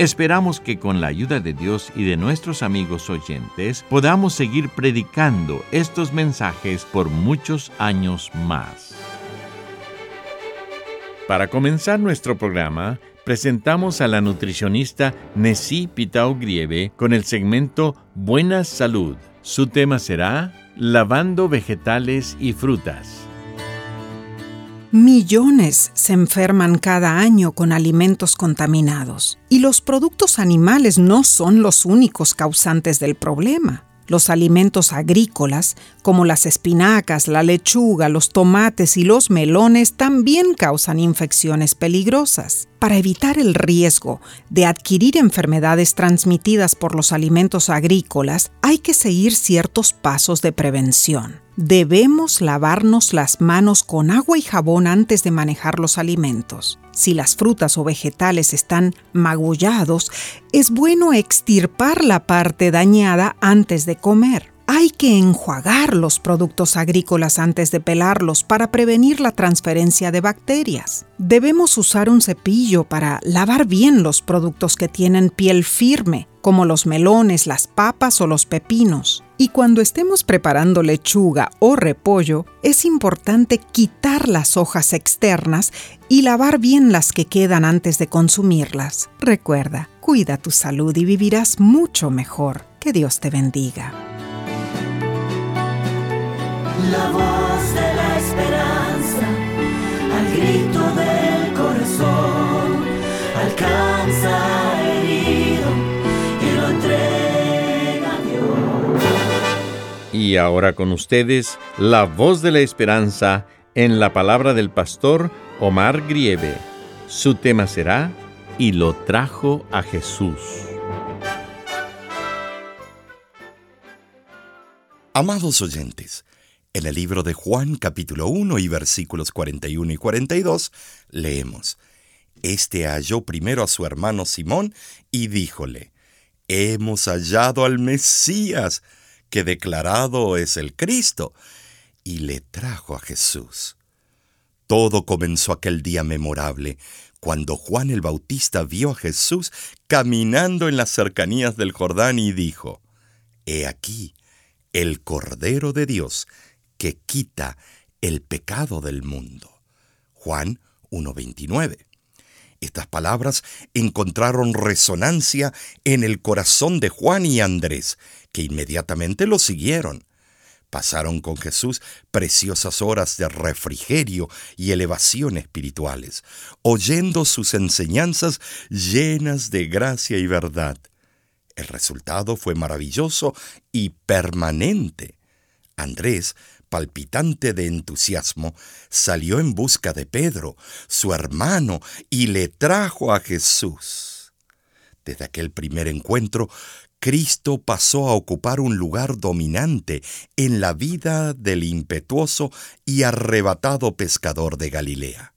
Esperamos que con la ayuda de Dios y de nuestros amigos oyentes podamos seguir predicando estos mensajes por muchos años más. Para comenzar nuestro programa, presentamos a la nutricionista Nessie Pitao Grieve con el segmento Buena Salud. Su tema será Lavando vegetales y frutas. Millones se enferman cada año con alimentos contaminados y los productos animales no son los únicos causantes del problema. Los alimentos agrícolas, como las espinacas, la lechuga, los tomates y los melones, también causan infecciones peligrosas. Para evitar el riesgo de adquirir enfermedades transmitidas por los alimentos agrícolas, hay que seguir ciertos pasos de prevención. Debemos lavarnos las manos con agua y jabón antes de manejar los alimentos. Si las frutas o vegetales están magullados, es bueno extirpar la parte dañada antes de comer. Hay que enjuagar los productos agrícolas antes de pelarlos para prevenir la transferencia de bacterias. Debemos usar un cepillo para lavar bien los productos que tienen piel firme como los melones, las papas o los pepinos. Y cuando estemos preparando lechuga o repollo, es importante quitar las hojas externas y lavar bien las que quedan antes de consumirlas. Recuerda, cuida tu salud y vivirás mucho mejor. Que Dios te bendiga. La voz de la esperanza, al grito del corazón, alcanza Y ahora con ustedes, la voz de la esperanza en la palabra del pastor Omar Grieve. Su tema será Y lo trajo a Jesús. Amados oyentes, en el libro de Juan capítulo 1 y versículos 41 y 42 leemos, Este halló primero a su hermano Simón y díjole, Hemos hallado al Mesías, que declarado es el Cristo, y le trajo a Jesús. Todo comenzó aquel día memorable, cuando Juan el Bautista vio a Jesús caminando en las cercanías del Jordán y dijo, He aquí el Cordero de Dios que quita el pecado del mundo. Juan 1.29. Estas palabras encontraron resonancia en el corazón de Juan y Andrés, que inmediatamente lo siguieron. Pasaron con Jesús preciosas horas de refrigerio y elevación espirituales, oyendo sus enseñanzas llenas de gracia y verdad. El resultado fue maravilloso y permanente. Andrés, palpitante de entusiasmo, salió en busca de Pedro, su hermano, y le trajo a Jesús. Desde aquel primer encuentro, Cristo pasó a ocupar un lugar dominante en la vida del impetuoso y arrebatado pescador de Galilea.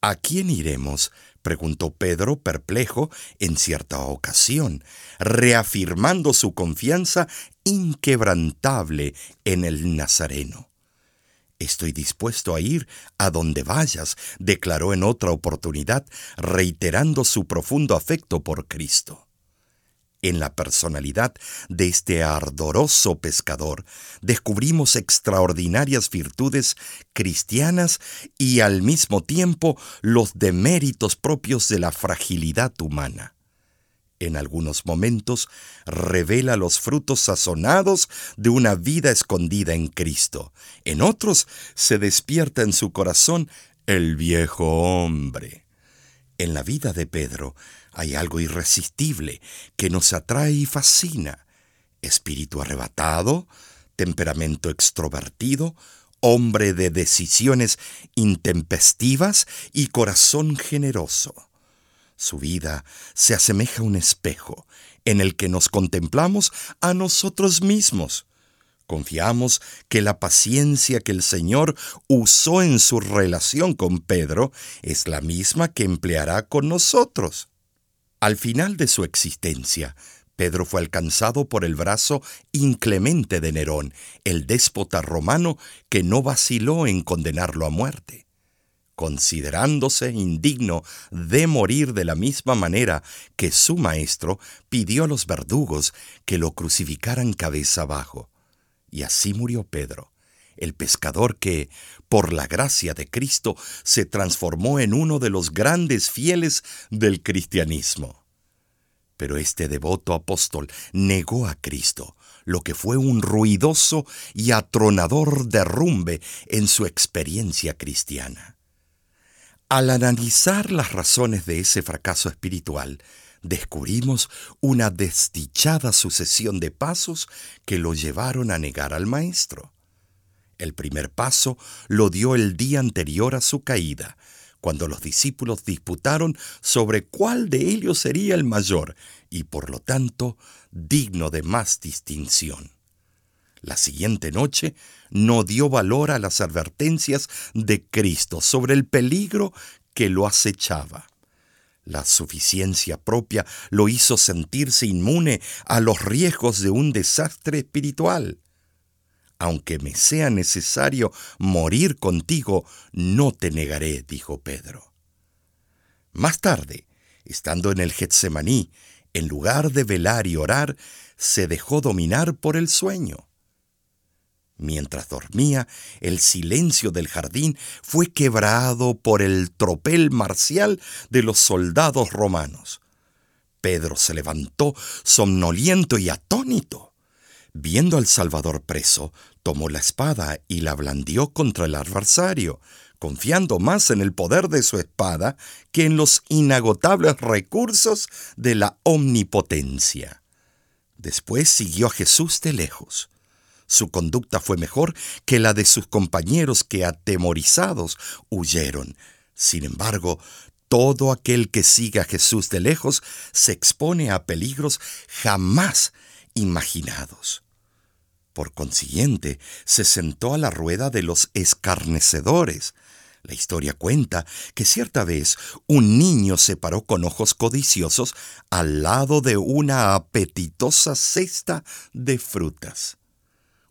¿A quién iremos? Preguntó Pedro perplejo en cierta ocasión, reafirmando su confianza inquebrantable en el Nazareno. Estoy dispuesto a ir a donde vayas, declaró en otra oportunidad, reiterando su profundo afecto por Cristo en la personalidad de este ardoroso pescador, descubrimos extraordinarias virtudes cristianas y al mismo tiempo los deméritos propios de la fragilidad humana. En algunos momentos revela los frutos sazonados de una vida escondida en Cristo. En otros se despierta en su corazón el viejo hombre. En la vida de Pedro hay algo irresistible que nos atrae y fascina. Espíritu arrebatado, temperamento extrovertido, hombre de decisiones intempestivas y corazón generoso. Su vida se asemeja a un espejo en el que nos contemplamos a nosotros mismos. Confiamos que la paciencia que el Señor usó en su relación con Pedro es la misma que empleará con nosotros. Al final de su existencia, Pedro fue alcanzado por el brazo inclemente de Nerón, el déspota romano que no vaciló en condenarlo a muerte. Considerándose indigno de morir de la misma manera que su maestro, pidió a los verdugos que lo crucificaran cabeza abajo. Y así murió Pedro, el pescador que, por la gracia de Cristo, se transformó en uno de los grandes fieles del cristianismo. Pero este devoto apóstol negó a Cristo, lo que fue un ruidoso y atronador derrumbe en su experiencia cristiana. Al analizar las razones de ese fracaso espiritual, descubrimos una desdichada sucesión de pasos que lo llevaron a negar al Maestro. El primer paso lo dio el día anterior a su caída, cuando los discípulos disputaron sobre cuál de ellos sería el mayor y por lo tanto digno de más distinción. La siguiente noche no dio valor a las advertencias de Cristo sobre el peligro que lo acechaba. La suficiencia propia lo hizo sentirse inmune a los riesgos de un desastre espiritual aunque me sea necesario morir contigo, no te negaré, dijo Pedro. Más tarde, estando en el Getsemaní, en lugar de velar y orar, se dejó dominar por el sueño. Mientras dormía, el silencio del jardín fue quebrado por el tropel marcial de los soldados romanos. Pedro se levantó somnoliento y atónito. Viendo al Salvador preso, tomó la espada y la blandió contra el adversario, confiando más en el poder de su espada que en los inagotables recursos de la omnipotencia. Después siguió a Jesús de lejos. Su conducta fue mejor que la de sus compañeros que atemorizados huyeron. Sin embargo, todo aquel que sigue a Jesús de lejos se expone a peligros jamás imaginados. Por consiguiente, se sentó a la rueda de los escarnecedores. La historia cuenta que cierta vez un niño se paró con ojos codiciosos al lado de una apetitosa cesta de frutas.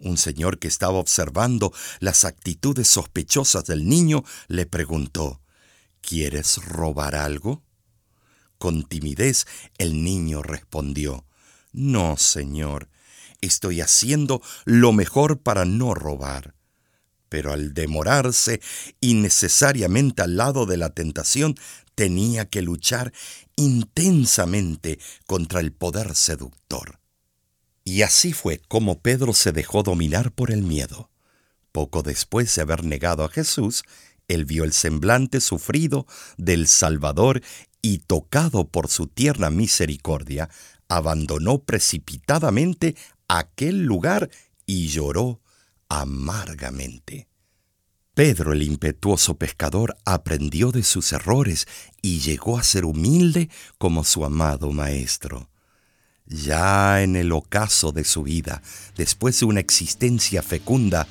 Un señor que estaba observando las actitudes sospechosas del niño le preguntó, ¿Quieres robar algo? Con timidez el niño respondió, No, señor, estoy haciendo lo mejor para no robar. Pero al demorarse innecesariamente al lado de la tentación, tenía que luchar intensamente contra el poder seductor. Y así fue como Pedro se dejó dominar por el miedo. Poco después de haber negado a Jesús, él vio el semblante sufrido del Salvador y tocado por su tierna misericordia, abandonó precipitadamente aquel lugar y lloró amargamente. Pedro el impetuoso pescador aprendió de sus errores y llegó a ser humilde como su amado maestro. Ya en el ocaso de su vida, después de una existencia fecunda,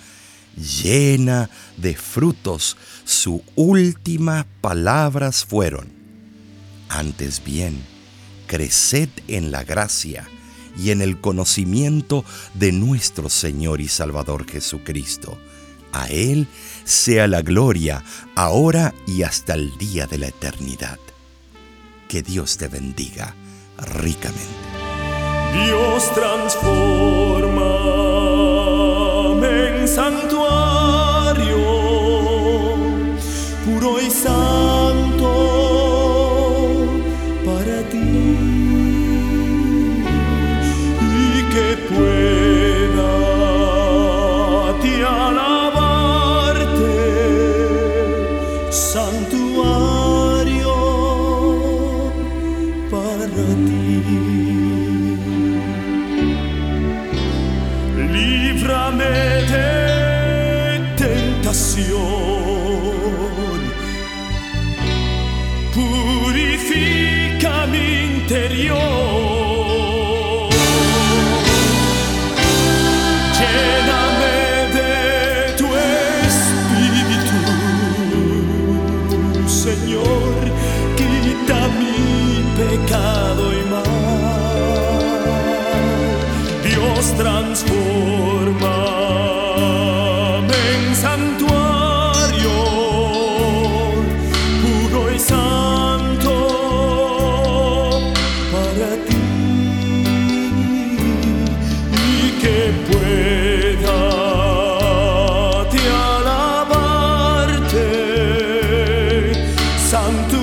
llena de frutos, sus últimas palabras fueron, antes bien, creced en la gracia y en el conocimiento de nuestro Señor y Salvador Jesucristo. A Él sea la gloria, ahora y hasta el día de la eternidad. Que Dios te bendiga ricamente. Dios transforma en santuario puro y santo para ti y que pueda te alabarte santuario para ti. Tentación, santuario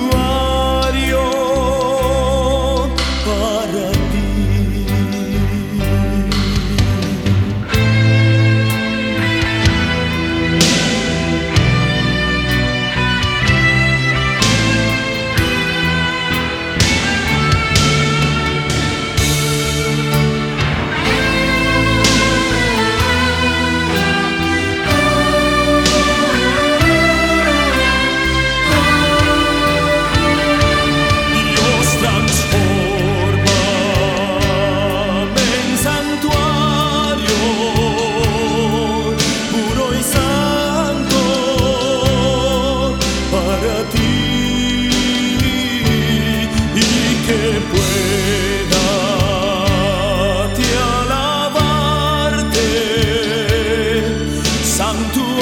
santuario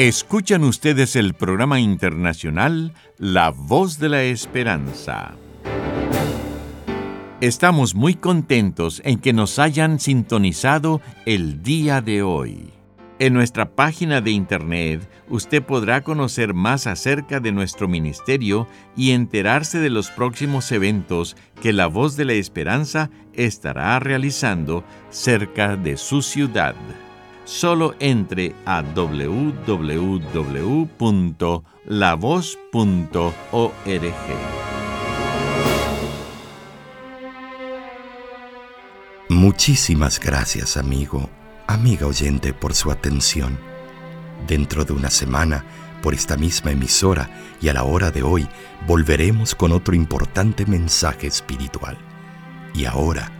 Escuchan ustedes el programa internacional La Voz de la Esperanza. Estamos muy contentos en que nos hayan sintonizado el día de hoy. En nuestra página de internet usted podrá conocer más acerca de nuestro ministerio y enterarse de los próximos eventos que la Voz de la Esperanza estará realizando cerca de su ciudad. Solo entre a www.lavoz.org. Muchísimas gracias, amigo, amiga oyente, por su atención. Dentro de una semana, por esta misma emisora y a la hora de hoy, volveremos con otro importante mensaje espiritual. Y ahora,